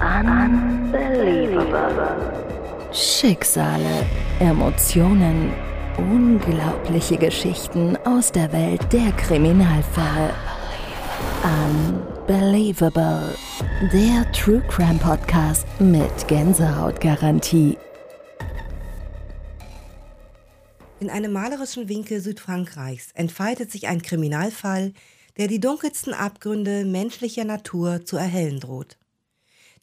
Unbelievable. Schicksale, Emotionen, unglaubliche Geschichten aus der Welt der Kriminalfälle. Unbelievable. Der True Crime Podcast mit Gänsehautgarantie. In einem malerischen Winkel Südfrankreichs entfaltet sich ein Kriminalfall, der die dunkelsten Abgründe menschlicher Natur zu erhellen droht.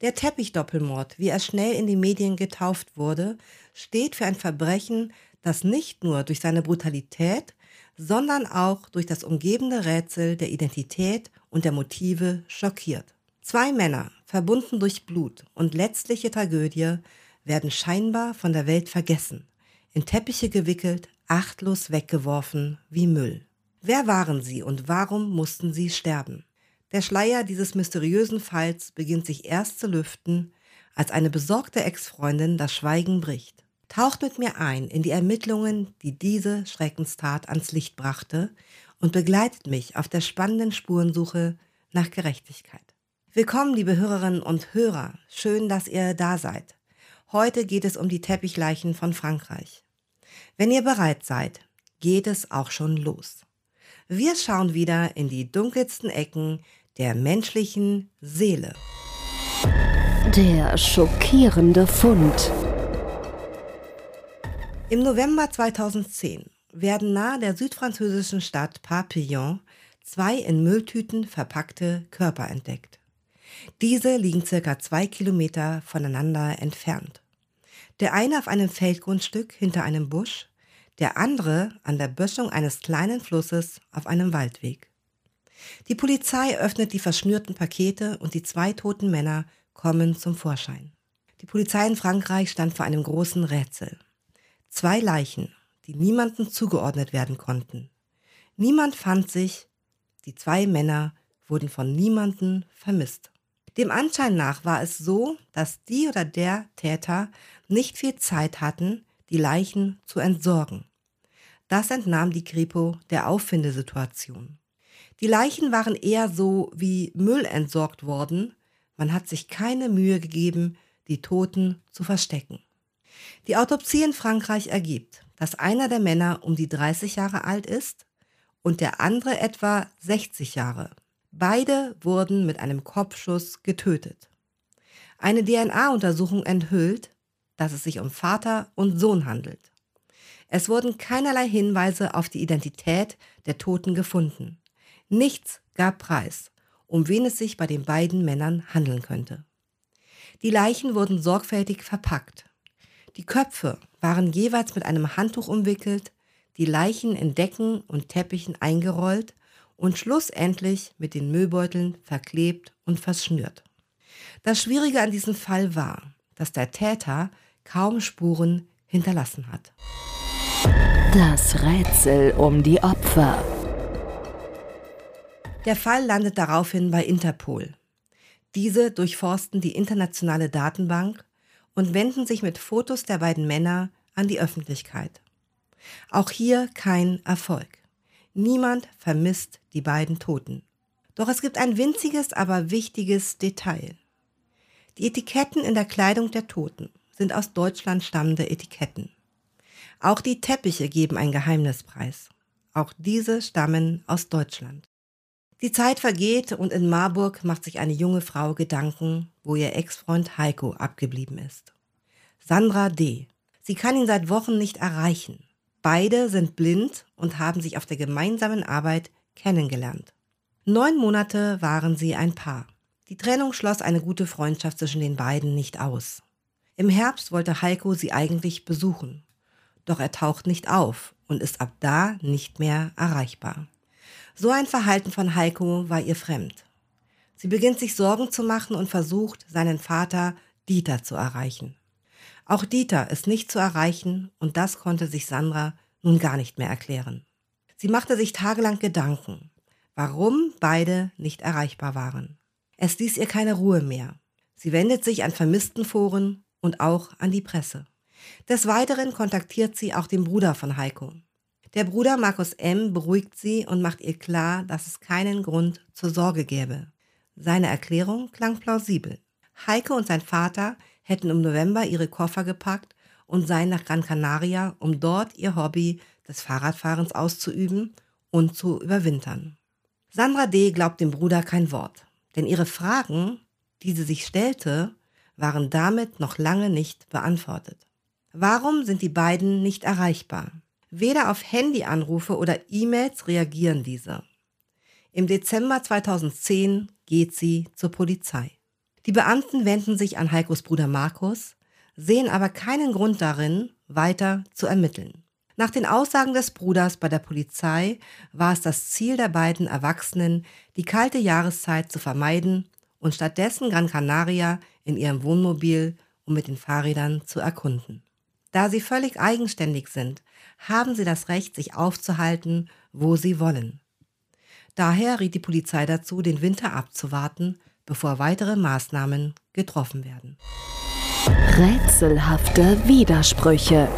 Der Teppichdoppelmord, wie er schnell in die Medien getauft wurde, steht für ein Verbrechen, das nicht nur durch seine Brutalität, sondern auch durch das umgebende Rätsel der Identität und der Motive schockiert. Zwei Männer, verbunden durch Blut und letztliche Tragödie, werden scheinbar von der Welt vergessen, in Teppiche gewickelt, achtlos weggeworfen wie Müll. Wer waren sie und warum mussten sie sterben? Der Schleier dieses mysteriösen Falls beginnt sich erst zu lüften, als eine besorgte Ex-Freundin das Schweigen bricht. Taucht mit mir ein in die Ermittlungen, die diese Schreckenstat ans Licht brachte und begleitet mich auf der spannenden Spurensuche nach Gerechtigkeit. Willkommen, liebe Hörerinnen und Hörer. Schön, dass ihr da seid. Heute geht es um die Teppichleichen von Frankreich. Wenn ihr bereit seid, geht es auch schon los. Wir schauen wieder in die dunkelsten Ecken der menschlichen Seele. Der schockierende Fund. Im November 2010 werden nahe der südfranzösischen Stadt Papillon zwei in Mülltüten verpackte Körper entdeckt. Diese liegen circa zwei Kilometer voneinander entfernt. Der eine auf einem Feldgrundstück hinter einem Busch, der andere an der Böschung eines kleinen Flusses auf einem Waldweg. Die Polizei öffnet die verschnürten Pakete und die zwei toten Männer kommen zum Vorschein. Die Polizei in Frankreich stand vor einem großen Rätsel. Zwei Leichen, die niemandem zugeordnet werden konnten. Niemand fand sich, die zwei Männer wurden von niemandem vermisst. Dem Anschein nach war es so, dass die oder der Täter nicht viel Zeit hatten, die Leichen zu entsorgen. Das entnahm die Kripo der Auffindesituation. Die Leichen waren eher so wie Müll entsorgt worden, man hat sich keine Mühe gegeben, die Toten zu verstecken. Die Autopsie in Frankreich ergibt, dass einer der Männer um die 30 Jahre alt ist und der andere etwa 60 Jahre. Beide wurden mit einem Kopfschuss getötet. Eine DNA-Untersuchung enthüllt, dass es sich um Vater und Sohn handelt. Es wurden keinerlei Hinweise auf die Identität der Toten gefunden. Nichts gab Preis, um wen es sich bei den beiden Männern handeln könnte. Die Leichen wurden sorgfältig verpackt. Die Köpfe waren jeweils mit einem Handtuch umwickelt, die Leichen in Decken und Teppichen eingerollt und schlussendlich mit den Müllbeuteln verklebt und verschnürt. Das Schwierige an diesem Fall war, dass der Täter kaum Spuren hinterlassen hat. Das Rätsel um die Opfer. Der Fall landet daraufhin bei Interpol. Diese durchforsten die internationale Datenbank und wenden sich mit Fotos der beiden Männer an die Öffentlichkeit. Auch hier kein Erfolg. Niemand vermisst die beiden Toten. Doch es gibt ein winziges, aber wichtiges Detail. Die Etiketten in der Kleidung der Toten sind aus Deutschland stammende Etiketten. Auch die Teppiche geben ein Geheimnis preis. Auch diese stammen aus Deutschland. Die Zeit vergeht und in Marburg macht sich eine junge Frau Gedanken, wo ihr Ex-Freund Heiko abgeblieben ist. Sandra D. Sie kann ihn seit Wochen nicht erreichen. Beide sind blind und haben sich auf der gemeinsamen Arbeit kennengelernt. Neun Monate waren sie ein Paar. Die Trennung schloss eine gute Freundschaft zwischen den beiden nicht aus. Im Herbst wollte Heiko sie eigentlich besuchen. Doch er taucht nicht auf und ist ab da nicht mehr erreichbar. So ein Verhalten von Heiko war ihr fremd. Sie beginnt sich Sorgen zu machen und versucht, seinen Vater Dieter zu erreichen. Auch Dieter ist nicht zu erreichen und das konnte sich Sandra nun gar nicht mehr erklären. Sie machte sich tagelang Gedanken, warum beide nicht erreichbar waren. Es ließ ihr keine Ruhe mehr. Sie wendet sich an Vermisstenforen und auch an die Presse. Des Weiteren kontaktiert sie auch den Bruder von Heiko. Der Bruder Markus M. beruhigt sie und macht ihr klar, dass es keinen Grund zur Sorge gäbe. Seine Erklärung klang plausibel. Heike und sein Vater hätten im November ihre Koffer gepackt und seien nach Gran Canaria, um dort ihr Hobby des Fahrradfahrens auszuüben und zu überwintern. Sandra D. glaubt dem Bruder kein Wort, denn ihre Fragen, die sie sich stellte, waren damit noch lange nicht beantwortet. Warum sind die beiden nicht erreichbar? Weder auf Handyanrufe oder E-Mails reagieren diese. Im Dezember 2010 geht sie zur Polizei. Die Beamten wenden sich an Heikos Bruder Markus, sehen aber keinen Grund darin, weiter zu ermitteln. Nach den Aussagen des Bruders bei der Polizei war es das Ziel der beiden Erwachsenen, die kalte Jahreszeit zu vermeiden und stattdessen Gran Canaria in ihrem Wohnmobil und mit den Fahrrädern zu erkunden. Da sie völlig eigenständig sind, haben sie das Recht, sich aufzuhalten, wo sie wollen. Daher riet die Polizei dazu, den Winter abzuwarten, bevor weitere Maßnahmen getroffen werden. Rätselhafte Widersprüche.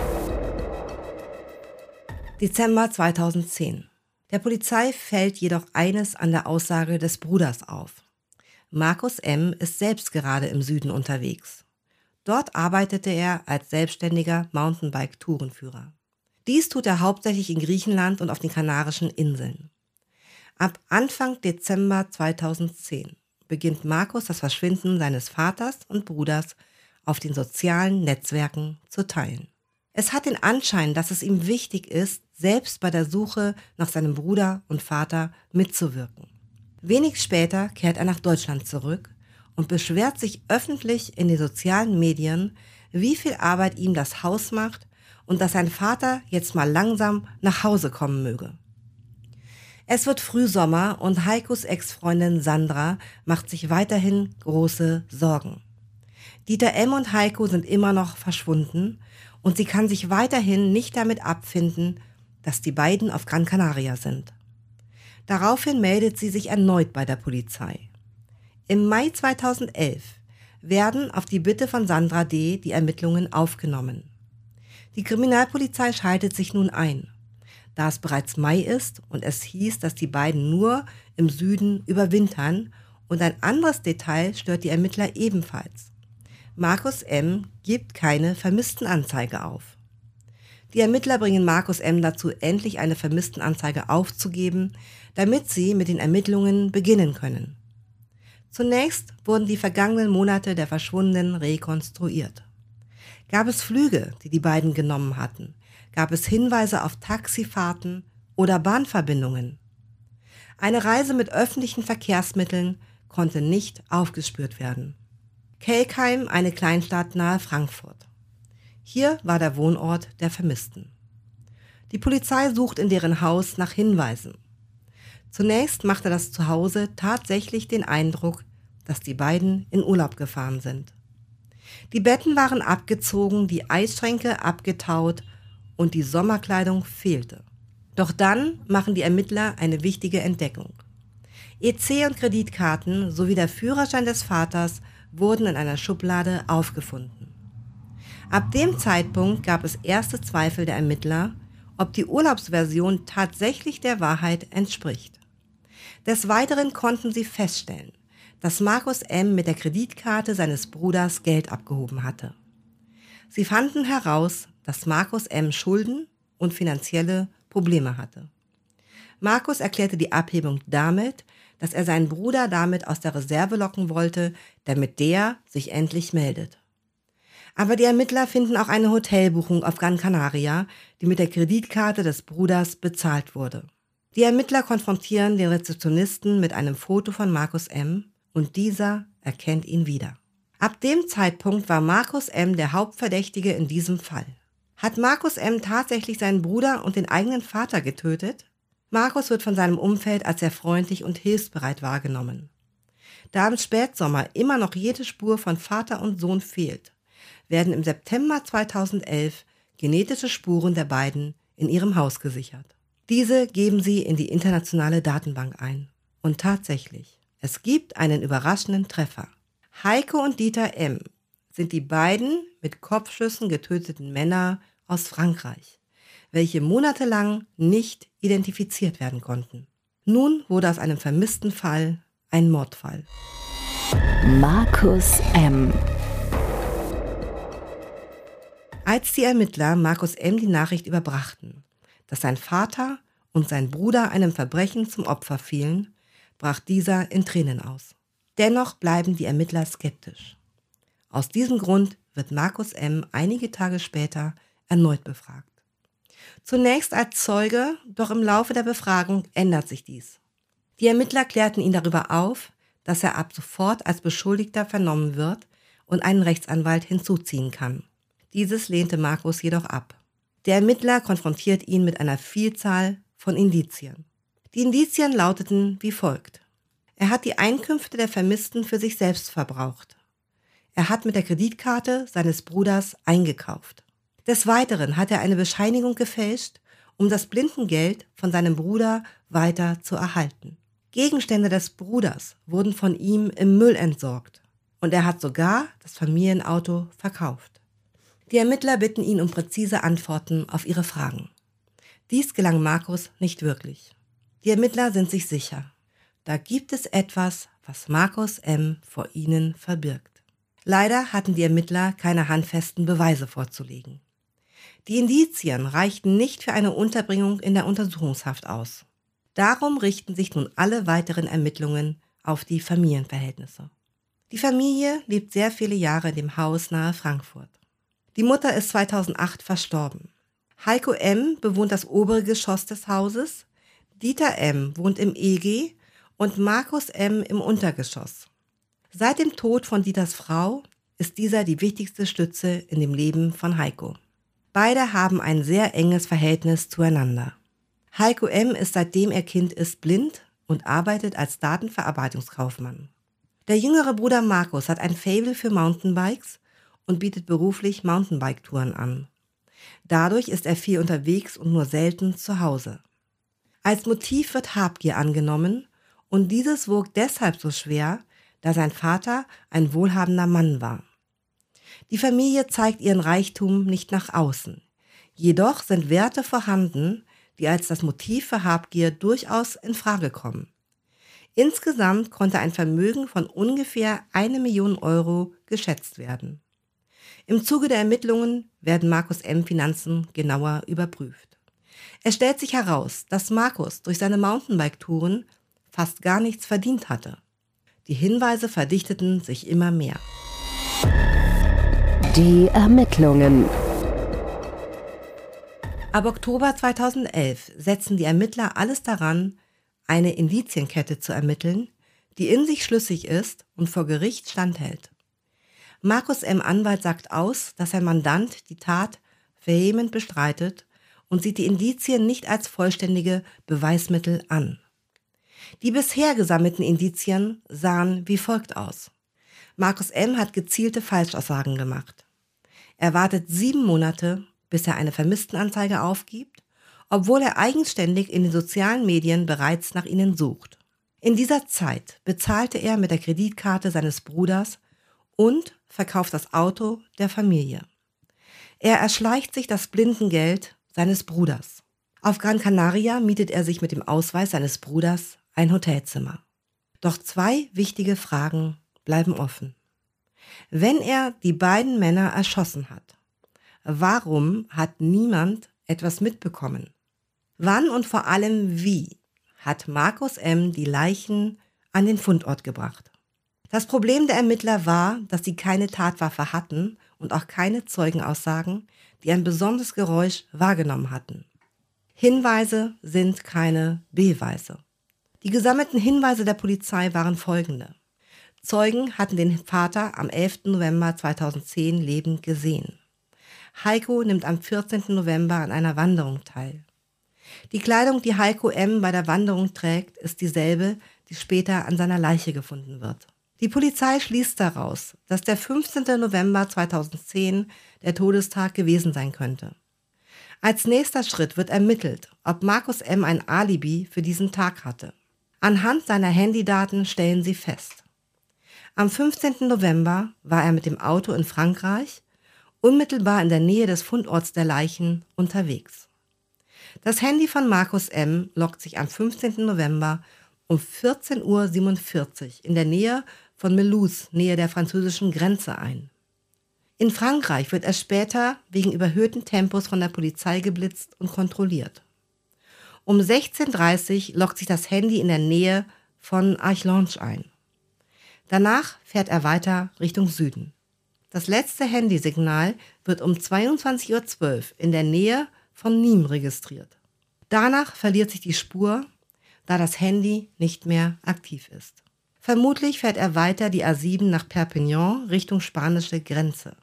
Dezember 2010. Der Polizei fällt jedoch eines an der Aussage des Bruders auf. Markus M. ist selbst gerade im Süden unterwegs. Dort arbeitete er als selbstständiger Mountainbike-Tourenführer. Dies tut er hauptsächlich in Griechenland und auf den Kanarischen Inseln. Ab Anfang Dezember 2010 beginnt Markus das Verschwinden seines Vaters und Bruders auf den sozialen Netzwerken zu teilen. Es hat den Anschein, dass es ihm wichtig ist, selbst bei der Suche nach seinem Bruder und Vater mitzuwirken. Wenig später kehrt er nach Deutschland zurück und beschwert sich öffentlich in den sozialen Medien, wie viel Arbeit ihm das Haus macht und dass sein Vater jetzt mal langsam nach Hause kommen möge. Es wird Frühsommer und Heikos Ex-Freundin Sandra macht sich weiterhin große Sorgen. Dieter M. und Heiko sind immer noch verschwunden und sie kann sich weiterhin nicht damit abfinden, dass die beiden auf Gran Canaria sind. Daraufhin meldet sie sich erneut bei der Polizei. Im Mai 2011 werden auf die Bitte von Sandra D. die Ermittlungen aufgenommen. Die Kriminalpolizei schaltet sich nun ein. Da es bereits Mai ist und es hieß, dass die beiden nur im Süden überwintern und ein anderes Detail stört die Ermittler ebenfalls. Markus M. gibt keine Vermisstenanzeige auf. Die Ermittler bringen Markus M. dazu, endlich eine Vermisstenanzeige aufzugeben, damit sie mit den Ermittlungen beginnen können. Zunächst wurden die vergangenen Monate der Verschwundenen rekonstruiert. Gab es Flüge, die die beiden genommen hatten? Gab es Hinweise auf Taxifahrten oder Bahnverbindungen? Eine Reise mit öffentlichen Verkehrsmitteln konnte nicht aufgespürt werden. Kelkheim, eine Kleinstadt nahe Frankfurt. Hier war der Wohnort der Vermissten. Die Polizei sucht in deren Haus nach Hinweisen. Zunächst machte das Zuhause tatsächlich den Eindruck, dass die beiden in Urlaub gefahren sind. Die Betten waren abgezogen, die Eisschränke abgetaut und die Sommerkleidung fehlte. Doch dann machen die Ermittler eine wichtige Entdeckung. EC und Kreditkarten sowie der Führerschein des Vaters wurden in einer Schublade aufgefunden. Ab dem Zeitpunkt gab es erste Zweifel der Ermittler, ob die Urlaubsversion tatsächlich der Wahrheit entspricht. Des Weiteren konnten sie feststellen, dass Markus M. mit der Kreditkarte seines Bruders Geld abgehoben hatte. Sie fanden heraus, dass Markus M. Schulden und finanzielle Probleme hatte. Markus erklärte die Abhebung damit, dass er seinen Bruder damit aus der Reserve locken wollte, damit der sich endlich meldet. Aber die Ermittler finden auch eine Hotelbuchung auf Gran Canaria, die mit der Kreditkarte des Bruders bezahlt wurde. Die Ermittler konfrontieren den Rezeptionisten mit einem Foto von Markus M. und dieser erkennt ihn wieder. Ab dem Zeitpunkt war Markus M. der Hauptverdächtige in diesem Fall. Hat Markus M. tatsächlich seinen Bruder und den eigenen Vater getötet? Markus wird von seinem Umfeld als sehr freundlich und hilfsbereit wahrgenommen. Da im Spätsommer immer noch jede Spur von Vater und Sohn fehlt, werden im September 2011 genetische Spuren der beiden in ihrem Haus gesichert. Diese geben sie in die internationale Datenbank ein. Und tatsächlich, es gibt einen überraschenden Treffer. Heiko und Dieter M. sind die beiden mit Kopfschüssen getöteten Männer aus Frankreich welche monatelang nicht identifiziert werden konnten. Nun wurde aus einem vermissten Fall ein Mordfall. Markus M. Als die Ermittler Markus M. die Nachricht überbrachten, dass sein Vater und sein Bruder einem Verbrechen zum Opfer fielen, brach dieser in Tränen aus. Dennoch bleiben die Ermittler skeptisch. Aus diesem Grund wird Markus M. einige Tage später erneut befragt. Zunächst als Zeuge, doch im Laufe der Befragung ändert sich dies. Die Ermittler klärten ihn darüber auf, dass er ab sofort als Beschuldigter vernommen wird und einen Rechtsanwalt hinzuziehen kann. Dieses lehnte Markus jedoch ab. Der Ermittler konfrontiert ihn mit einer Vielzahl von Indizien. Die Indizien lauteten wie folgt. Er hat die Einkünfte der Vermissten für sich selbst verbraucht. Er hat mit der Kreditkarte seines Bruders eingekauft. Des Weiteren hat er eine Bescheinigung gefälscht, um das Blindengeld von seinem Bruder weiter zu erhalten. Gegenstände des Bruders wurden von ihm im Müll entsorgt und er hat sogar das Familienauto verkauft. Die Ermittler bitten ihn um präzise Antworten auf ihre Fragen. Dies gelang Markus nicht wirklich. Die Ermittler sind sich sicher. Da gibt es etwas, was Markus M. vor ihnen verbirgt. Leider hatten die Ermittler keine handfesten Beweise vorzulegen. Die Indizien reichten nicht für eine Unterbringung in der Untersuchungshaft aus. Darum richten sich nun alle weiteren Ermittlungen auf die Familienverhältnisse. Die Familie lebt sehr viele Jahre in dem Haus nahe Frankfurt. Die Mutter ist 2008 verstorben. Heiko M. bewohnt das obere Geschoss des Hauses, Dieter M. wohnt im EG und Markus M. im Untergeschoss. Seit dem Tod von Dieters Frau ist dieser die wichtigste Stütze in dem Leben von Heiko. Beide haben ein sehr enges Verhältnis zueinander. Heiko M. ist seitdem er Kind ist blind und arbeitet als Datenverarbeitungskaufmann. Der jüngere Bruder Markus hat ein Fable für Mountainbikes und bietet beruflich Mountainbike-Touren an. Dadurch ist er viel unterwegs und nur selten zu Hause. Als Motiv wird Habgier angenommen und dieses wog deshalb so schwer, da sein Vater ein wohlhabender Mann war. Die Familie zeigt ihren Reichtum nicht nach außen. Jedoch sind Werte vorhanden, die als das Motiv für Habgier durchaus in Frage kommen. Insgesamt konnte ein Vermögen von ungefähr eine Million Euro geschätzt werden. Im Zuge der Ermittlungen werden Markus M. Finanzen genauer überprüft. Es stellt sich heraus, dass Markus durch seine Mountainbike-Touren fast gar nichts verdient hatte. Die Hinweise verdichteten sich immer mehr. Die Ermittlungen. Ab Oktober 2011 setzen die Ermittler alles daran, eine Indizienkette zu ermitteln, die in sich schlüssig ist und vor Gericht standhält. Markus M. Anwalt sagt aus, dass sein Mandant die Tat vehement bestreitet und sieht die Indizien nicht als vollständige Beweismittel an. Die bisher gesammelten Indizien sahen wie folgt aus. Markus M. hat gezielte Falschaussagen gemacht. Er wartet sieben Monate, bis er eine Vermisstenanzeige aufgibt, obwohl er eigenständig in den sozialen Medien bereits nach ihnen sucht. In dieser Zeit bezahlte er mit der Kreditkarte seines Bruders und verkauft das Auto der Familie. Er erschleicht sich das Blindengeld seines Bruders. Auf Gran Canaria mietet er sich mit dem Ausweis seines Bruders ein Hotelzimmer. Doch zwei wichtige Fragen bleiben offen. Wenn er die beiden Männer erschossen hat, warum hat niemand etwas mitbekommen? Wann und vor allem wie hat Markus M. die Leichen an den Fundort gebracht? Das Problem der Ermittler war, dass sie keine Tatwaffe hatten und auch keine Zeugenaussagen, die ein besonderes Geräusch wahrgenommen hatten. Hinweise sind keine Beweise. Die gesammelten Hinweise der Polizei waren folgende. Zeugen hatten den Vater am 11. November 2010 lebend gesehen. Heiko nimmt am 14. November an einer Wanderung teil. Die Kleidung, die Heiko M. bei der Wanderung trägt, ist dieselbe, die später an seiner Leiche gefunden wird. Die Polizei schließt daraus, dass der 15. November 2010 der Todestag gewesen sein könnte. Als nächster Schritt wird ermittelt, ob Markus M. ein Alibi für diesen Tag hatte. Anhand seiner Handydaten stellen sie fest. Am 15. November war er mit dem Auto in Frankreich, unmittelbar in der Nähe des Fundorts der Leichen, unterwegs. Das Handy von Markus M. lockt sich am 15. November um 14.47 Uhr in der Nähe von Melus, nähe der französischen Grenze, ein. In Frankreich wird er später wegen überhöhten Tempos von der Polizei geblitzt und kontrolliert. Um 16.30 Uhr lockt sich das Handy in der Nähe von Archange ein. Danach fährt er weiter Richtung Süden. Das letzte Handysignal wird um 22.12 Uhr in der Nähe von Nîmes registriert. Danach verliert sich die Spur, da das Handy nicht mehr aktiv ist. Vermutlich fährt er weiter die A7 nach Perpignan Richtung spanische Grenze.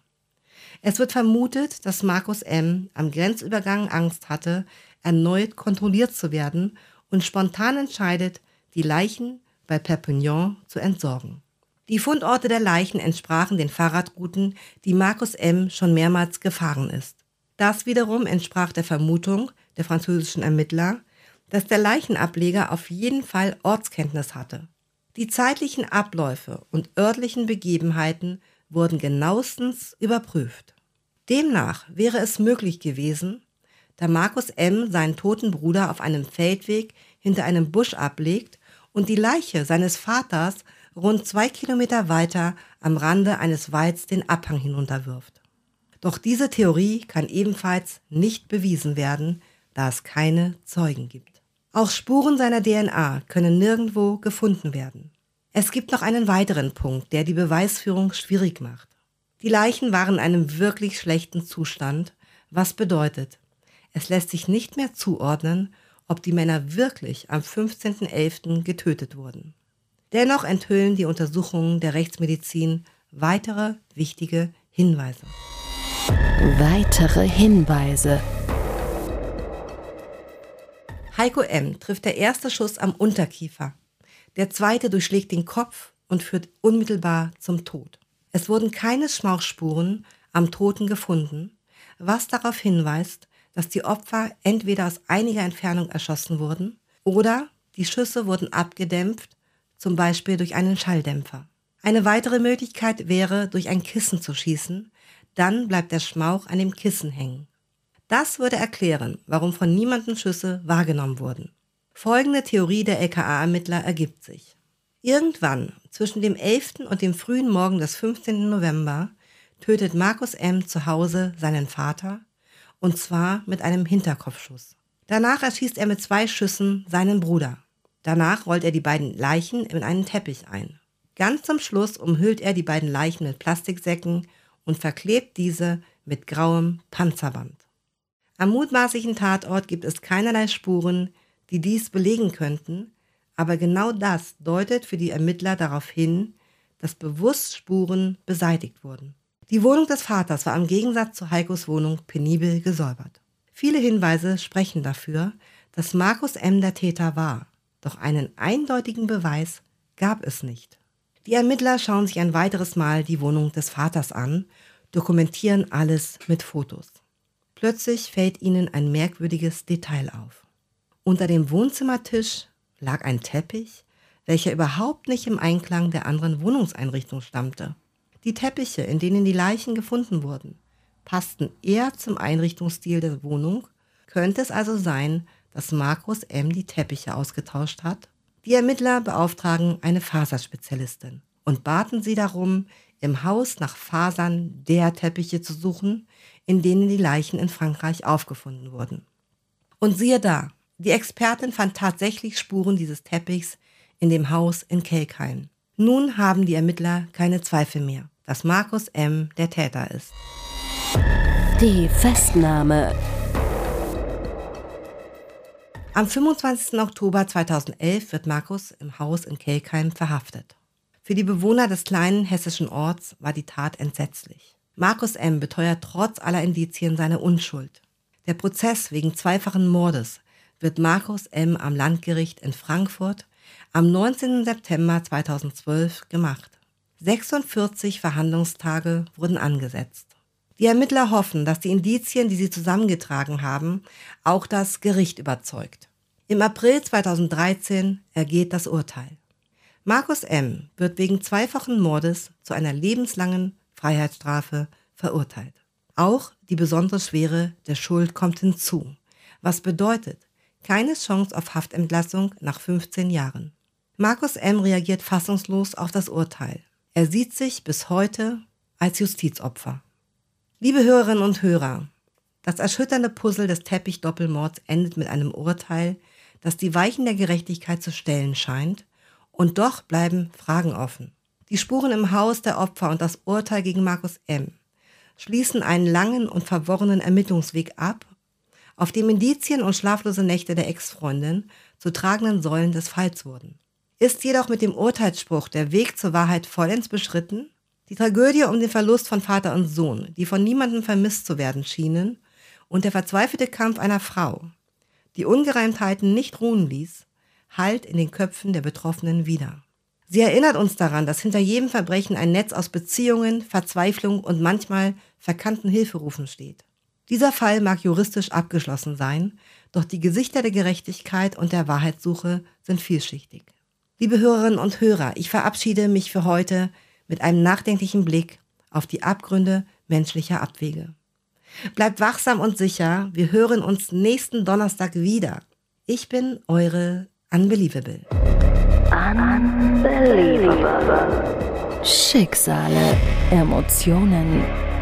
Es wird vermutet, dass Markus M. am Grenzübergang Angst hatte, erneut kontrolliert zu werden und spontan entscheidet, die Leichen bei Perpignan zu entsorgen. Die Fundorte der Leichen entsprachen den Fahrradrouten, die Markus M. schon mehrmals gefahren ist. Das wiederum entsprach der Vermutung der französischen Ermittler, dass der Leichenableger auf jeden Fall Ortskenntnis hatte. Die zeitlichen Abläufe und örtlichen Begebenheiten wurden genauestens überprüft. Demnach wäre es möglich gewesen, da Markus M. seinen toten Bruder auf einem Feldweg hinter einem Busch ablegt und die Leiche seines Vaters rund zwei Kilometer weiter am Rande eines Walds den Abhang hinunterwirft. Doch diese Theorie kann ebenfalls nicht bewiesen werden, da es keine Zeugen gibt. Auch Spuren seiner DNA können nirgendwo gefunden werden. Es gibt noch einen weiteren Punkt, der die Beweisführung schwierig macht. Die Leichen waren in einem wirklich schlechten Zustand, was bedeutet, es lässt sich nicht mehr zuordnen, ob die Männer wirklich am 15.11. getötet wurden. Dennoch enthüllen die Untersuchungen der Rechtsmedizin weitere wichtige Hinweise. Weitere Hinweise. Heiko M. trifft der erste Schuss am Unterkiefer. Der zweite durchschlägt den Kopf und führt unmittelbar zum Tod. Es wurden keine Schmauchspuren am Toten gefunden, was darauf hinweist, dass die Opfer entweder aus einiger Entfernung erschossen wurden oder die Schüsse wurden abgedämpft zum Beispiel durch einen Schalldämpfer. Eine weitere Möglichkeit wäre, durch ein Kissen zu schießen, dann bleibt der Schmauch an dem Kissen hängen. Das würde erklären, warum von niemandem Schüsse wahrgenommen wurden. Folgende Theorie der LKA-Ermittler ergibt sich. Irgendwann zwischen dem 11. und dem frühen Morgen des 15. November tötet Markus M. zu Hause seinen Vater, und zwar mit einem Hinterkopfschuss. Danach erschießt er mit zwei Schüssen seinen Bruder. Danach rollt er die beiden Leichen in einen Teppich ein. Ganz zum Schluss umhüllt er die beiden Leichen mit Plastiksäcken und verklebt diese mit grauem Panzerband. Am mutmaßlichen Tatort gibt es keinerlei Spuren, die dies belegen könnten, aber genau das deutet für die Ermittler darauf hin, dass bewusst Spuren beseitigt wurden. Die Wohnung des Vaters war im Gegensatz zu Heikos Wohnung penibel gesäubert. Viele Hinweise sprechen dafür, dass Markus M. der Täter war. Doch einen eindeutigen Beweis gab es nicht. Die Ermittler schauen sich ein weiteres Mal die Wohnung des Vaters an, dokumentieren alles mit Fotos. Plötzlich fällt ihnen ein merkwürdiges Detail auf. Unter dem Wohnzimmertisch lag ein Teppich, welcher überhaupt nicht im Einklang der anderen Wohnungseinrichtung stammte. Die Teppiche, in denen die Leichen gefunden wurden, passten eher zum Einrichtungsstil der Wohnung. Könnte es also sein, dass Markus M. die Teppiche ausgetauscht hat. Die Ermittler beauftragen eine Faserspezialistin und baten sie darum, im Haus nach Fasern der Teppiche zu suchen, in denen die Leichen in Frankreich aufgefunden wurden. Und siehe da, die Expertin fand tatsächlich Spuren dieses Teppichs in dem Haus in Kelkheim. Nun haben die Ermittler keine Zweifel mehr, dass Markus M. der Täter ist. Die Festnahme am 25. Oktober 2011 wird Markus im Haus in Kelkheim verhaftet. Für die Bewohner des kleinen hessischen Orts war die Tat entsetzlich. Markus M. beteuert trotz aller Indizien seine Unschuld. Der Prozess wegen zweifachen Mordes wird Markus M. am Landgericht in Frankfurt am 19. September 2012 gemacht. 46 Verhandlungstage wurden angesetzt. Die Ermittler hoffen, dass die Indizien, die sie zusammengetragen haben, auch das Gericht überzeugt. Im April 2013 ergeht das Urteil. Markus M. wird wegen zweifachen Mordes zu einer lebenslangen Freiheitsstrafe verurteilt. Auch die besondere Schwere der Schuld kommt hinzu, was bedeutet keine Chance auf Haftentlassung nach 15 Jahren. Markus M. reagiert fassungslos auf das Urteil Er sieht sich bis heute als Justizopfer. Liebe Hörerinnen und Hörer, das erschütternde Puzzle des Teppich-Doppelmords endet mit einem Urteil, das die Weichen der Gerechtigkeit zu stellen scheint, und doch bleiben Fragen offen. Die Spuren im Haus der Opfer und das Urteil gegen Markus M. schließen einen langen und verworrenen Ermittlungsweg ab, auf dem Indizien und schlaflose Nächte der Ex-Freundin zu tragenden Säulen des Falls wurden. Ist jedoch mit dem Urteilsspruch der Weg zur Wahrheit vollends beschritten? Die Tragödie um den Verlust von Vater und Sohn, die von niemandem vermisst zu werden schienen, und der verzweifelte Kampf einer Frau, die Ungereimtheiten nicht ruhen ließ, hallt in den Köpfen der Betroffenen wieder. Sie erinnert uns daran, dass hinter jedem Verbrechen ein Netz aus Beziehungen, Verzweiflung und manchmal verkannten Hilferufen steht. Dieser Fall mag juristisch abgeschlossen sein, doch die Gesichter der Gerechtigkeit und der Wahrheitssuche sind vielschichtig. Liebe Hörerinnen und Hörer, ich verabschiede mich für heute mit einem nachdenklichen Blick auf die Abgründe menschlicher Abwege. Bleibt wachsam und sicher, wir hören uns nächsten Donnerstag wieder. Ich bin eure Unbelievable. Unbelievable. Schicksale, Emotionen,